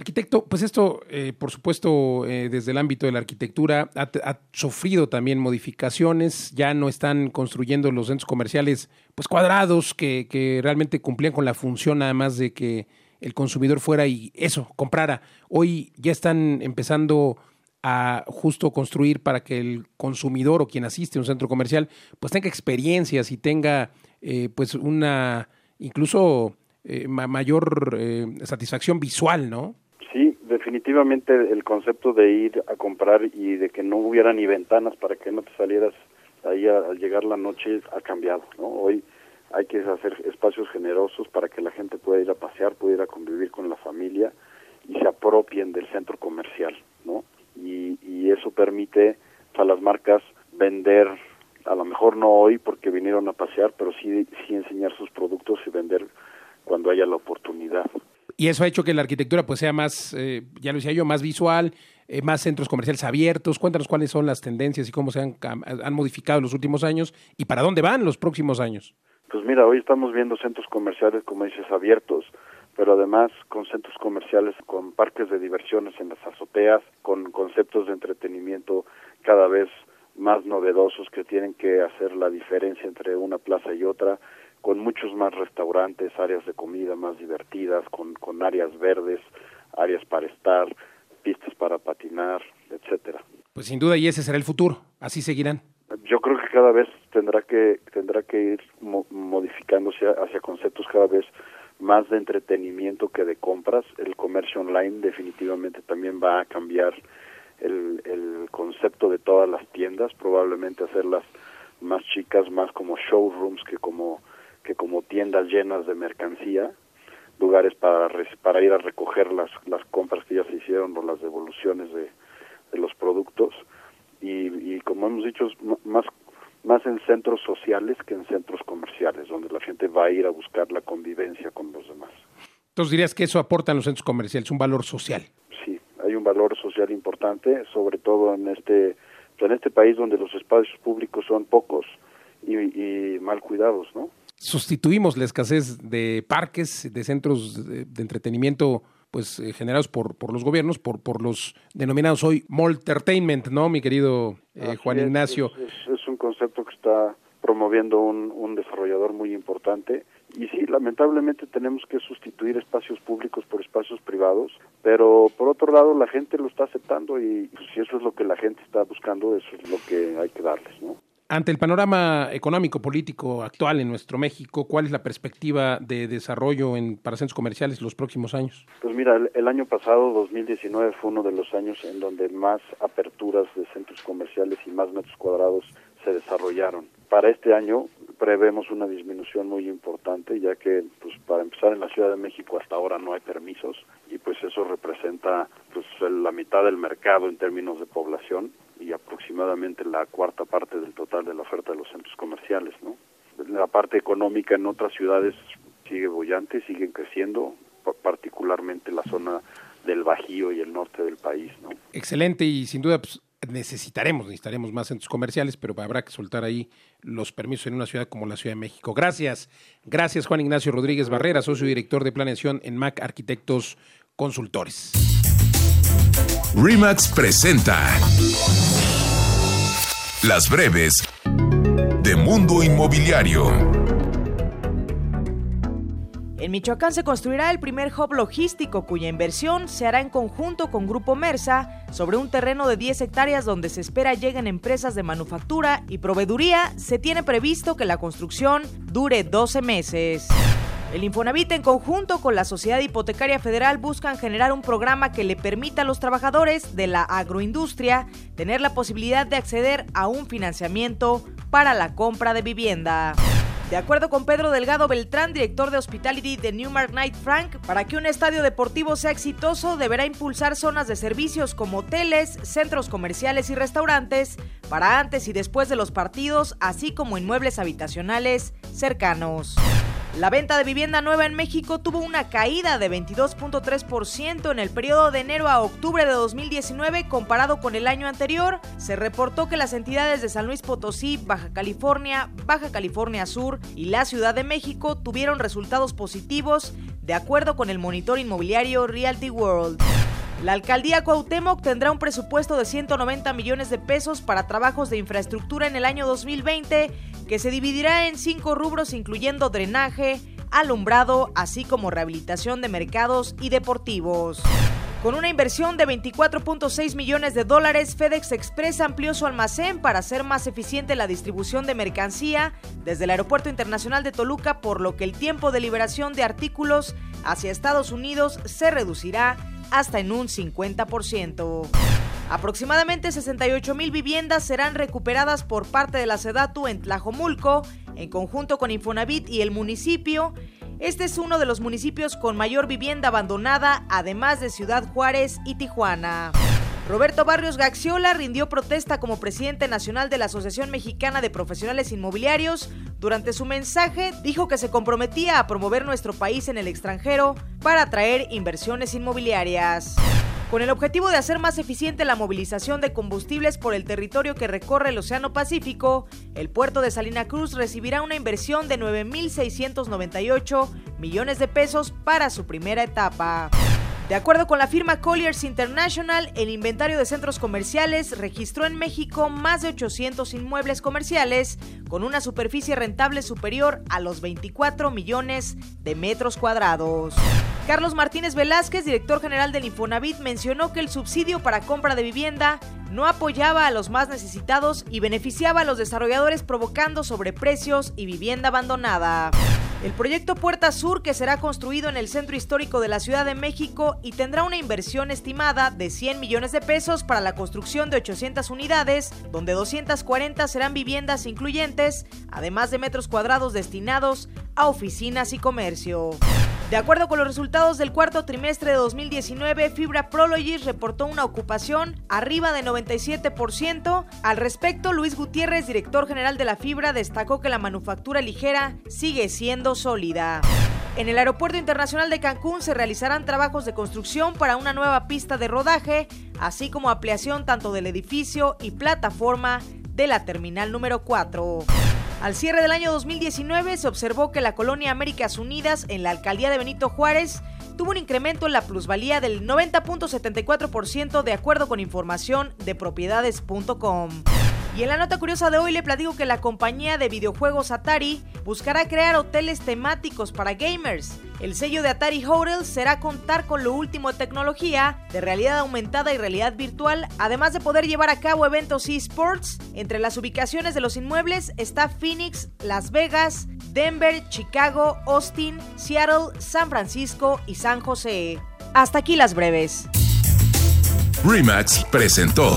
Arquitecto, pues esto, eh, por supuesto, eh, desde el ámbito de la arquitectura, ha, sufrido también modificaciones. Ya no están construyendo los centros comerciales, pues cuadrados, que, que realmente cumplían con la función nada más de que el consumidor fuera y eso, comprara. Hoy ya están empezando a justo construir para que el consumidor o quien asiste a un centro comercial, pues tenga experiencias y tenga, eh, pues, una incluso eh, mayor eh, satisfacción visual, ¿no? Sí, definitivamente el concepto de ir a comprar y de que no hubiera ni ventanas para que no te salieras ahí al llegar la noche ha cambiado, ¿no? Hoy hay que hacer espacios generosos para que la gente pueda ir a pasear, pueda ir a convivir con la familia y se apropien del centro comercial, ¿no? Y, y eso permite a las marcas vender, a lo mejor no hoy porque vinieron a pasear, pero sí, sí enseñar sus productos y vender cuando haya la oportunidad. Y eso ha hecho que la arquitectura pues sea más, eh, ya lo decía yo, más visual, eh, más centros comerciales abiertos. Cuéntanos cuáles son las tendencias y cómo se han, han modificado en los últimos años y para dónde van los próximos años. Pues mira, hoy estamos viendo centros comerciales, como dices, abiertos, pero además con centros comerciales, con parques de diversiones en las azoteas, con conceptos de entretenimiento cada vez más novedosos que tienen que hacer la diferencia entre una plaza y otra, con muchos más restaurantes, áreas de comida más divertidas, con, con áreas verdes, áreas para estar, pistas para patinar, etcétera. Pues sin duda y ese será el futuro, así seguirán. Yo creo que cada vez tendrá que tendrá que ir modificándose hacia conceptos cada vez más de entretenimiento que de compras. El comercio online definitivamente también va a cambiar el, el concepto de todas las tiendas, probablemente hacerlas más chicas, más como showrooms que como que como tiendas llenas de mercancía, lugares para para ir a recoger las las compras que ya se hicieron o las devoluciones de, de los productos y, y como hemos dicho más más en centros sociales que en centros comerciales, donde la gente va a ir a buscar la convivencia con los demás. Entonces dirías que eso aporta en los centros comerciales, un valor social. Sí, hay un valor social importante, sobre todo en este, en este país donde los espacios públicos son pocos y, y mal cuidados, ¿no? Sustituimos la escasez de parques, de centros de, de entretenimiento pues eh, generados por, por los gobiernos, por, por los denominados hoy entertainment, ¿no, mi querido eh, Juan Ignacio? Es, es, un concepto que está promoviendo un, un desarrollador muy importante y sí, lamentablemente tenemos que sustituir espacios públicos por espacios privados, pero por otro lado la gente lo está aceptando y pues, si eso es lo que la gente está buscando, eso es lo que hay que darles, ¿no? Ante el panorama económico político actual en nuestro México, ¿cuál es la perspectiva de desarrollo en, para centros comerciales los próximos años? Pues mira, el, el, año pasado, 2019, fue uno de los años en donde más aperturas de centros comerciales y más metros cuadrados se desarrollaron. Para este año prevemos una disminución muy importante, ya que pues para empezar en la Ciudad de México hasta ahora no hay permisos y pues eso representa pues la mitad del mercado en términos de población y aproximadamente la cuarta parte del total de la oferta de los centros comerciales, ¿no? La parte económica en otras ciudades sigue bollante, siguen creciendo, particularmente la zona del Bajío y el norte del país. Excelente y sin duda pues, necesitaremos, necesitaremos más centros comerciales, pero habrá que soltar ahí los permisos en una ciudad como la Ciudad de México. Gracias, gracias Juan Ignacio Rodríguez Barrera, socio director de planeación en MAC Arquitectos Consultores. RIMAX presenta Las breves de Mundo Inmobiliario. En Michoacán se construirá el primer hub logístico cuya inversión se hará en conjunto con Grupo Mersa sobre un terreno de 10 hectáreas donde se espera lleguen empresas de manufactura y proveeduría. Se tiene previsto que la construcción dure 12 meses. El Infonavit en conjunto con la Sociedad Hipotecaria Federal buscan generar un programa que le permita a los trabajadores de la agroindustria tener la posibilidad de acceder a un financiamiento para la compra de vivienda. De acuerdo con Pedro Delgado Beltrán, director de Hospitality de Newmark Knight Frank, para que un estadio deportivo sea exitoso deberá impulsar zonas de servicios como hoteles, centros comerciales y restaurantes para antes y después de los partidos, así como inmuebles habitacionales cercanos. La venta de vivienda nueva en México tuvo una caída de 22.3% en el periodo de enero a octubre de 2019 comparado con el año anterior. Se reportó que las entidades de San Luis Potosí, Baja California, Baja California Sur y la Ciudad de México tuvieron resultados positivos de acuerdo con el monitor inmobiliario Realty World. La alcaldía Cuauhtémoc tendrá un presupuesto de 190 millones de pesos para trabajos de infraestructura en el año 2020 que se dividirá en cinco rubros incluyendo drenaje, alumbrado, así como rehabilitación de mercados y deportivos. Con una inversión de 24.6 millones de dólares, FedEx Express amplió su almacén para hacer más eficiente la distribución de mercancía desde el Aeropuerto Internacional de Toluca, por lo que el tiempo de liberación de artículos hacia Estados Unidos se reducirá hasta en un 50%. Aproximadamente 68 mil viviendas serán recuperadas por parte de la Sedatu en Tlajomulco, en conjunto con Infonavit y el municipio. Este es uno de los municipios con mayor vivienda abandonada, además de Ciudad Juárez y Tijuana. Roberto Barrios Gaxiola rindió protesta como presidente nacional de la Asociación Mexicana de Profesionales Inmobiliarios. Durante su mensaje dijo que se comprometía a promover nuestro país en el extranjero para atraer inversiones inmobiliarias. Con el objetivo de hacer más eficiente la movilización de combustibles por el territorio que recorre el Océano Pacífico, el puerto de Salina Cruz recibirá una inversión de 9.698 millones de pesos para su primera etapa. De acuerdo con la firma Colliers International, el inventario de centros comerciales registró en México más de 800 inmuebles comerciales con una superficie rentable superior a los 24 millones de metros cuadrados. Carlos Martínez Velázquez, director general del Infonavit, mencionó que el subsidio para compra de vivienda no apoyaba a los más necesitados y beneficiaba a los desarrolladores provocando sobreprecios y vivienda abandonada. El proyecto Puerta Sur, que será construido en el centro histórico de la Ciudad de México y tendrá una inversión estimada de 100 millones de pesos para la construcción de 800 unidades, donde 240 serán viviendas incluyentes, además de metros cuadrados destinados a oficinas y comercio. De acuerdo con los resultados del cuarto trimestre de 2019, Fibra Prologis reportó una ocupación arriba de 97%. Al respecto, Luis Gutiérrez, director general de la Fibra, destacó que la manufactura ligera sigue siendo sólida. En el Aeropuerto Internacional de Cancún se realizarán trabajos de construcción para una nueva pista de rodaje, así como ampliación tanto del edificio y plataforma de la terminal número 4. Al cierre del año 2019 se observó que la colonia Américas Unidas en la alcaldía de Benito Juárez tuvo un incremento en la plusvalía del 90.74% de acuerdo con información de propiedades.com. Y en la nota curiosa de hoy le platico que la compañía de videojuegos Atari buscará crear hoteles temáticos para gamers. El sello de Atari Hotels será contar con lo último de tecnología, de realidad aumentada y realidad virtual, además de poder llevar a cabo eventos esports. Entre las ubicaciones de los inmuebles está Phoenix, Las Vegas, Denver, Chicago, Austin, Seattle, San Francisco y San José. Hasta aquí las breves. Remax presentó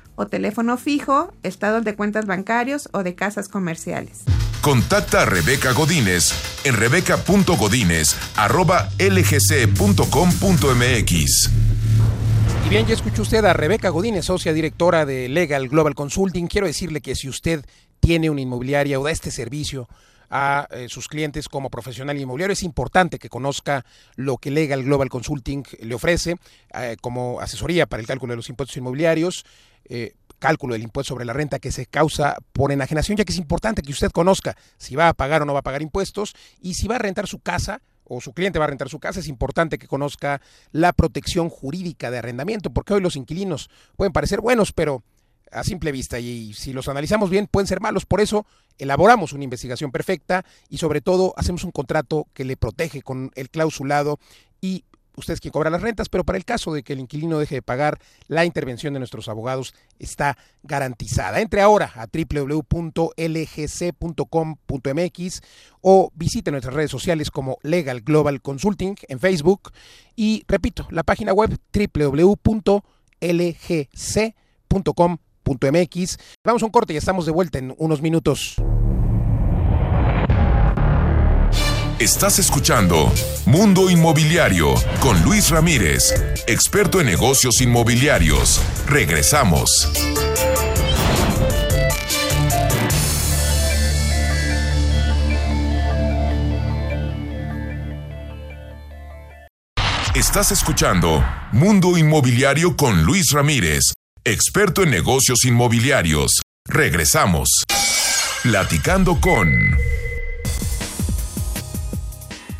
o teléfono fijo, estados de cuentas bancarios o de casas comerciales. Contacta a Rebeca Godínez en rebeca.godínez.lgc.com.mx. Y bien, ya escuchó usted a Rebeca Godínez, socia directora de Legal Global Consulting. Quiero decirle que si usted tiene una inmobiliaria o da este servicio a eh, sus clientes como profesional inmobiliario. Es importante que conozca lo que Legal Global Consulting le ofrece eh, como asesoría para el cálculo de los impuestos inmobiliarios. Eh, cálculo del impuesto sobre la renta que se causa por enajenación, ya que es importante que usted conozca si va a pagar o no va a pagar impuestos y si va a rentar su casa o su cliente va a rentar su casa, es importante que conozca la protección jurídica de arrendamiento, porque hoy los inquilinos pueden parecer buenos, pero a simple vista y si los analizamos bien pueden ser malos. Por eso elaboramos una investigación perfecta y sobre todo hacemos un contrato que le protege con el clausulado y usted es quien cobra las rentas, pero para el caso de que el inquilino deje de pagar, la intervención de nuestros abogados está garantizada. Entre ahora a www.lgc.com.mx o visite nuestras redes sociales como Legal Global Consulting en Facebook y repito, la página web www.lgc.com.mx .mx. Vamos a un corte y estamos de vuelta en unos minutos. Estás escuchando Mundo Inmobiliario con Luis Ramírez, experto en negocios inmobiliarios. Regresamos. Estás escuchando Mundo Inmobiliario con Luis Ramírez experto en negocios inmobiliarios. Regresamos. Platicando con...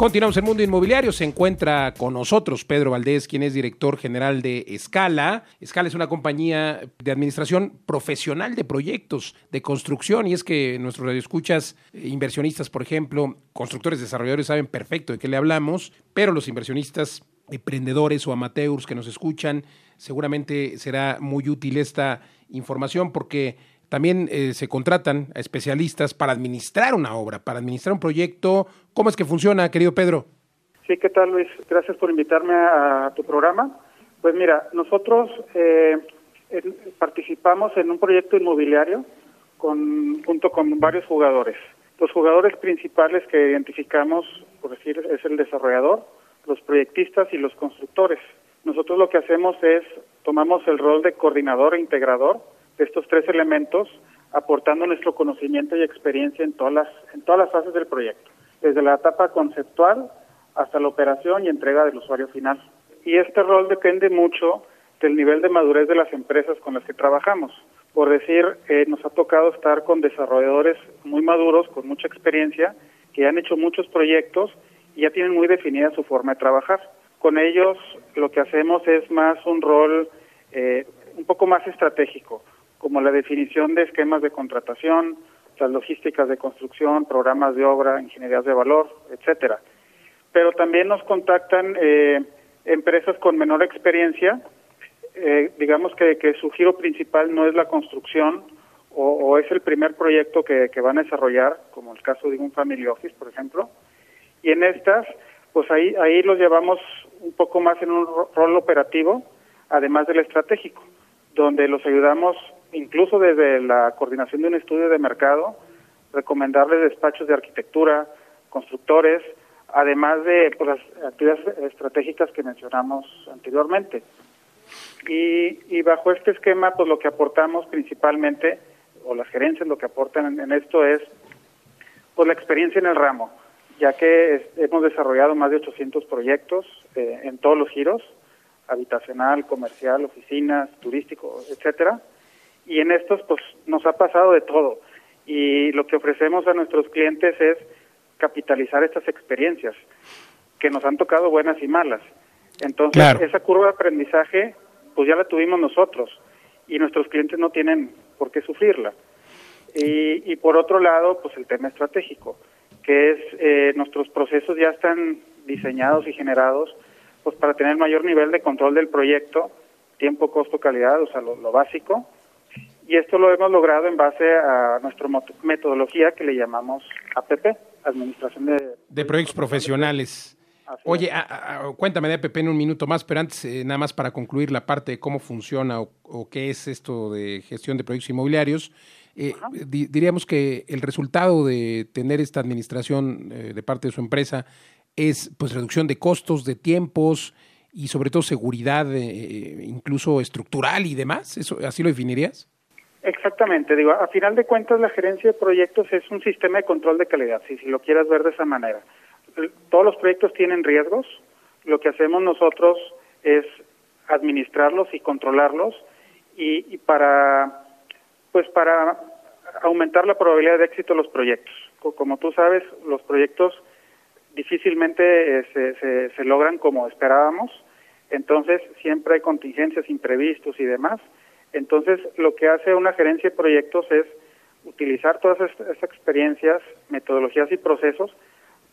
Continuamos en Mundo Inmobiliario. Se encuentra con nosotros Pedro Valdés, quien es director general de Escala. Escala es una compañía de administración profesional de proyectos de construcción. Y es que nuestros radioescuchas, eh, inversionistas, por ejemplo, constructores, desarrolladores, saben perfecto de qué le hablamos, pero los inversionistas, emprendedores o amateurs que nos escuchan, seguramente será muy útil esta información porque también eh, se contratan a especialistas para administrar una obra, para administrar un proyecto. ¿Cómo es que funciona, querido Pedro? Sí, ¿qué tal, Luis? Gracias por invitarme a, tu programa. Pues mira, nosotros eh, participamos en un proyecto inmobiliario con, junto con varios jugadores. Los jugadores principales que identificamos, por decir, es el desarrollador, los proyectistas y los constructores. Nosotros lo que hacemos es tomamos el rol de coordinador e integrador de estos tres elementos, aportando nuestro conocimiento y experiencia en todas las en todas las fases del proyecto, desde la etapa conceptual hasta la operación y entrega del usuario final. Y este rol depende mucho del nivel de madurez de las empresas con las que trabajamos. Por decir, eh, nos ha tocado estar con desarrolladores muy maduros, con mucha experiencia, que han hecho muchos proyectos y ya tienen muy definida su forma de trabajar. Con ellos lo que hacemos es más un rol eh, un poco más estratégico, como la definición de esquemas de contratación, las logísticas de construcción, programas de obra, ingenierías de valor, etcétera. Pero también nos contactan eh, empresas con menor experiencia eh, digamos que, su giro principal no es la construcción o, es el primer proyecto que, van a desarrollar, como el caso de un family office, por ejemplo. Y en estas, pues ahí, ahí los llevamos un poco más en un rol operativo, además del estratégico, donde los ayudamos incluso desde la coordinación de un estudio de mercado, recomendarles despachos de arquitectura, constructores, además de pues, las actividades estratégicas que mencionamos anteriormente. Y, bajo este esquema, pues lo que aportamos principalmente, o las gerencias lo que aportan en, esto es pues la experiencia en el ramo, ya que hemos desarrollado más de 800 proyectos eh, en todos los giros, habitacional, comercial, oficinas, turístico, etcétera. Y en estos pues nos ha pasado de todo. Y lo que ofrecemos a nuestros clientes es capitalizar estas experiencias que nos han tocado buenas y malas. Entonces, esa curva de aprendizaje pues ya la tuvimos nosotros y nuestros clientes no tienen por qué sufrirla. Y, por otro lado, pues el tema estratégico, que es eh, nuestros procesos ya están diseñados y generados pues para tener mayor nivel de control del proyecto, tiempo, costo, calidad, o sea, lo, básico. Y esto lo hemos logrado en base a nuestra metodología que le llamamos APP, Administración de... De Proyectos Profesionales. Oye, cuéntame de APP en un minuto más, pero antes, eh, nada más para concluir la parte de cómo funciona o, qué es esto de gestión de proyectos inmobiliarios. Eh, diríamos que el resultado de tener esta administración eh, de parte de su empresa es pues reducción de costos, de tiempos y sobre todo seguridad incluso estructural y demás. ¿Eso, ¿Así lo definirías? Exactamente, digo, a final de cuentas la gerencia de proyectos es un sistema de control de calidad, si, si lo quieras ver de esa manera todos los proyectos tienen riesgos. Lo que hacemos nosotros es administrarlos y controlarlos y, para pues para aumentar la probabilidad de éxito de los proyectos. Como tú sabes, los proyectos difícilmente eh, se, se, logran como esperábamos, entonces siempre hay contingencias, imprevistos y demás. Entonces, lo que hace una gerencia de proyectos es utilizar todas estas experiencias, metodologías y procesos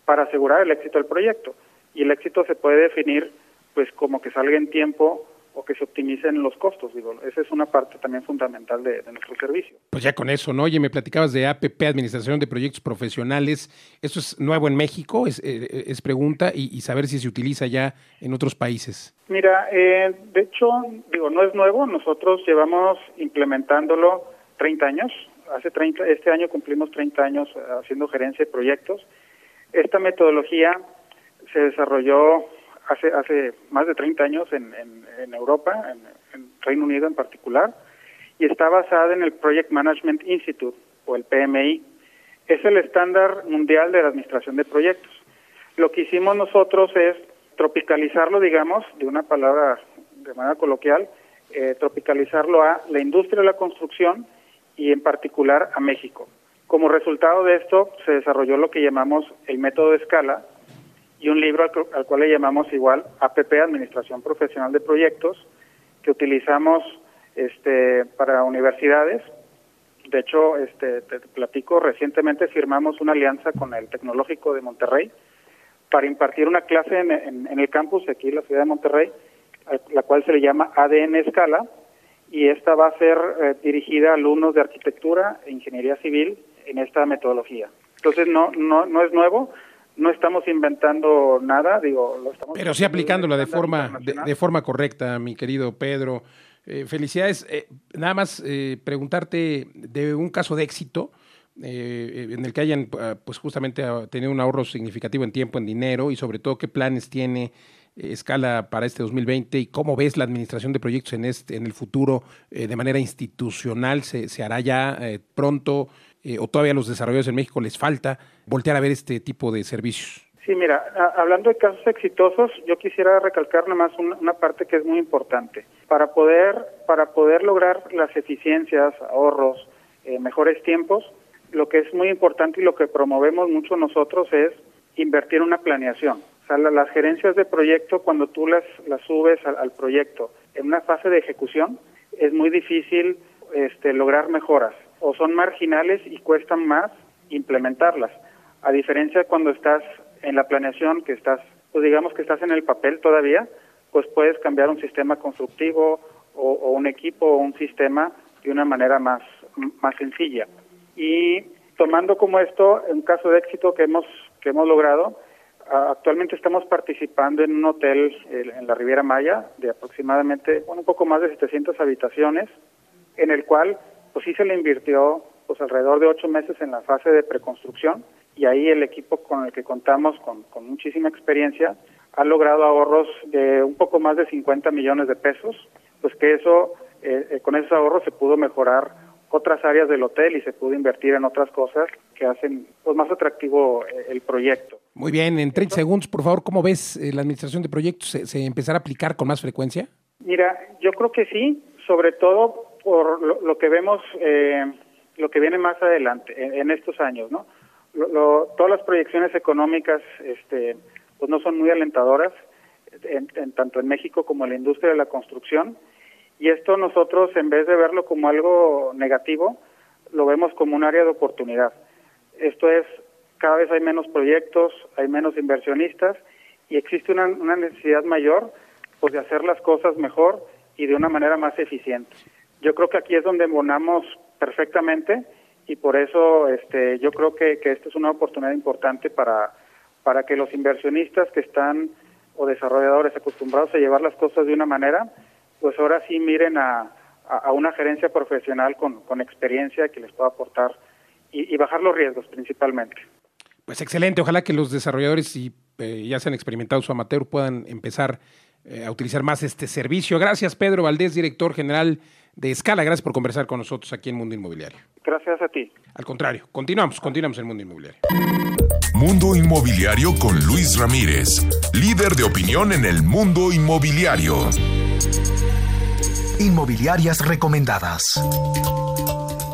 para asegurar el éxito del proyecto. Y el éxito se puede definir pues como que salga en tiempo o que se optimicen los costos. Digo, esa es una parte también fundamental de, nuestro servicio. Pues ya con eso, ¿no? Oye, me platicabas de APP, Administración de Proyectos Profesionales. ¿Esto es nuevo en México? Es, eh, es pregunta y, saber si se utiliza ya en otros países. Mira, eh, de hecho, digo, no es nuevo. Nosotros llevamos implementándolo 30 años. Hace 30, este año cumplimos 30 años haciendo gerencia de proyectos esta metodología se desarrolló hace, hace más de 30 años en, en, Europa, en, Reino Unido en particular, y está basada en el Project Management Institute, o el PMI. Es el estándar mundial de la administración de proyectos. Lo que hicimos nosotros es tropicalizarlo, digamos, de una palabra de manera coloquial, eh, tropicalizarlo a la industria de la construcción y en particular a México. Como resultado de esto se desarrolló lo que llamamos el método de escala y un libro al, cual le llamamos igual APP, Administración Profesional de Proyectos, que utilizamos este, para universidades. De hecho, este, te platico, recientemente firmamos una alianza con el Tecnológico de Monterrey para impartir una clase en, el campus aquí en la ciudad de Monterrey la cual se le llama ADN Escala, y esta va a ser eh, dirigida a alumnos de arquitectura e ingeniería civil en esta metodología. Entonces no, no, no es nuevo, no estamos inventando nada, digo, lo estamos Pero sí aplicándola de forma, de, forma correcta, mi querido Pedro. Eh, felicidades. Eh, nada más preguntarte de un caso de éxito en el que hayan pues justamente ah, tenido un ahorro significativo en tiempo, en dinero y sobre todo qué planes tiene escala para este 2020 y cómo ves la administración de proyectos en este en el futuro eh, de manera institucional se, se hará ya eh, pronto eh, o todavía a los desarrolladores en México les falta voltear a ver este tipo de servicios. Sí, mira, hablando de casos exitosos, yo quisiera recalcar nada más una, parte que es muy importante. Para poder, para poder lograr las eficiencias, ahorros, mejores tiempos, lo que es muy importante y lo que promovemos mucho nosotros es invertir una planeación las gerencias de proyecto, cuando tú las, las subes al, proyecto en una fase de ejecución, es muy difícil este, lograr mejoras o son marginales y cuestan más implementarlas. A diferencia cuando estás en la planeación, que estás, pues digamos que estás en el papel todavía, pues puedes cambiar un sistema constructivo o, un equipo o un sistema de una manera más, más sencilla. Y tomando como esto, un caso de éxito que hemos, que hemos logrado, Actualmente estamos participando en un hotel en la Riviera Maya de aproximadamente un poco más de 700 habitaciones, en el cual pues sí se le invirtió pues alrededor de ocho meses en la fase de preconstrucción y ahí el equipo con el que contamos con, muchísima experiencia ha logrado ahorros de un poco más de 50 millones de pesos, pues que eso eh, eh, con esos ahorros se pudo mejorar otras áreas del hotel y se pudo invertir en otras cosas que hacen pues, más atractivo eh, el proyecto. Muy bien, en 30 segundos, por favor, ¿cómo ves eh, la administración de proyectos? ¿Se, empezará a aplicar con más frecuencia? Mira, yo creo que sí, sobre todo por lo, que vemos, eh, lo que viene más adelante, en, estos años, ¿no? todas las proyecciones económicas este, pues no son muy alentadoras, en, tanto en México como en la industria de la construcción, y esto nosotros, en vez de verlo como algo negativo, lo vemos como un área de oportunidad. Esto es, cada vez hay menos proyectos, hay menos inversionistas y existe una, necesidad mayor pues, de hacer las cosas mejor y de una manera más eficiente. Yo creo que aquí es donde embonamos perfectamente y por eso este, yo creo que, que esta es una oportunidad importante para, para que los inversionistas que están o desarrolladores acostumbrados a llevar las cosas de una manera, pues ahora sí miren a, a, una gerencia profesional con, con, experiencia que les pueda aportar y, bajar los riesgos principalmente. Pues excelente, ojalá que los desarrolladores, si eh, ya se han experimentado su amateur, puedan empezar eh, a utilizar más este servicio. Gracias, Pedro Valdés, director general de Escala. Gracias por conversar con nosotros aquí en Mundo Inmobiliario. Gracias a ti. Al contrario, continuamos, continuamos en Mundo Inmobiliario. Mundo Inmobiliario con Luis Ramírez, líder de opinión en el mundo inmobiliario. Inmobiliarias recomendadas.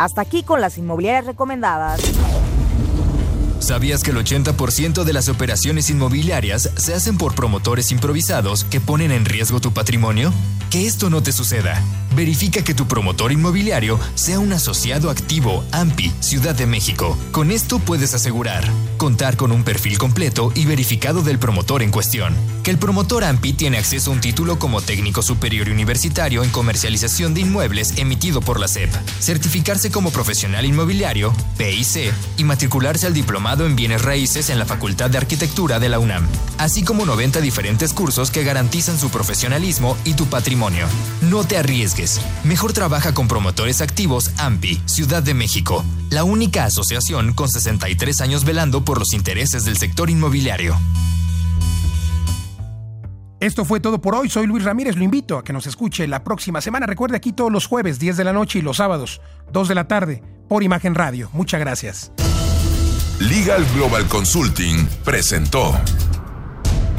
Hasta aquí con las inmobiliarias recomendadas. ¿Sabías que el 80% de las operaciones inmobiliarias se hacen por promotores improvisados que ponen en riesgo tu patrimonio? Que esto no te suceda. Verifica que tu promotor inmobiliario sea un asociado activo AMPI Ciudad de México. Con esto puedes asegurar contar con un perfil completo y verificado del promotor en cuestión. Que el promotor AMPI tiene acceso a un título como técnico superior universitario en comercialización de inmuebles emitido por la SEP. Certificarse como profesional inmobiliario, PIC, y matricularse al diplomado en bienes raíces en la Facultad de Arquitectura de la UNAM. Así como 90 diferentes cursos que garantizan su profesionalismo y tu patrimonio. No te arriesgues. Mejor trabaja con promotores activos AMPI, Ciudad de México. La única asociación con 63 años velando por los intereses del sector inmobiliario. Esto fue todo por hoy. Soy Luis Ramírez. Lo invito a que nos escuche la próxima semana. Recuerde aquí todos los jueves, 10 de la noche y los sábados, 2 de la tarde, por Imagen Radio. Muchas gracias. Legal Global Consulting presentó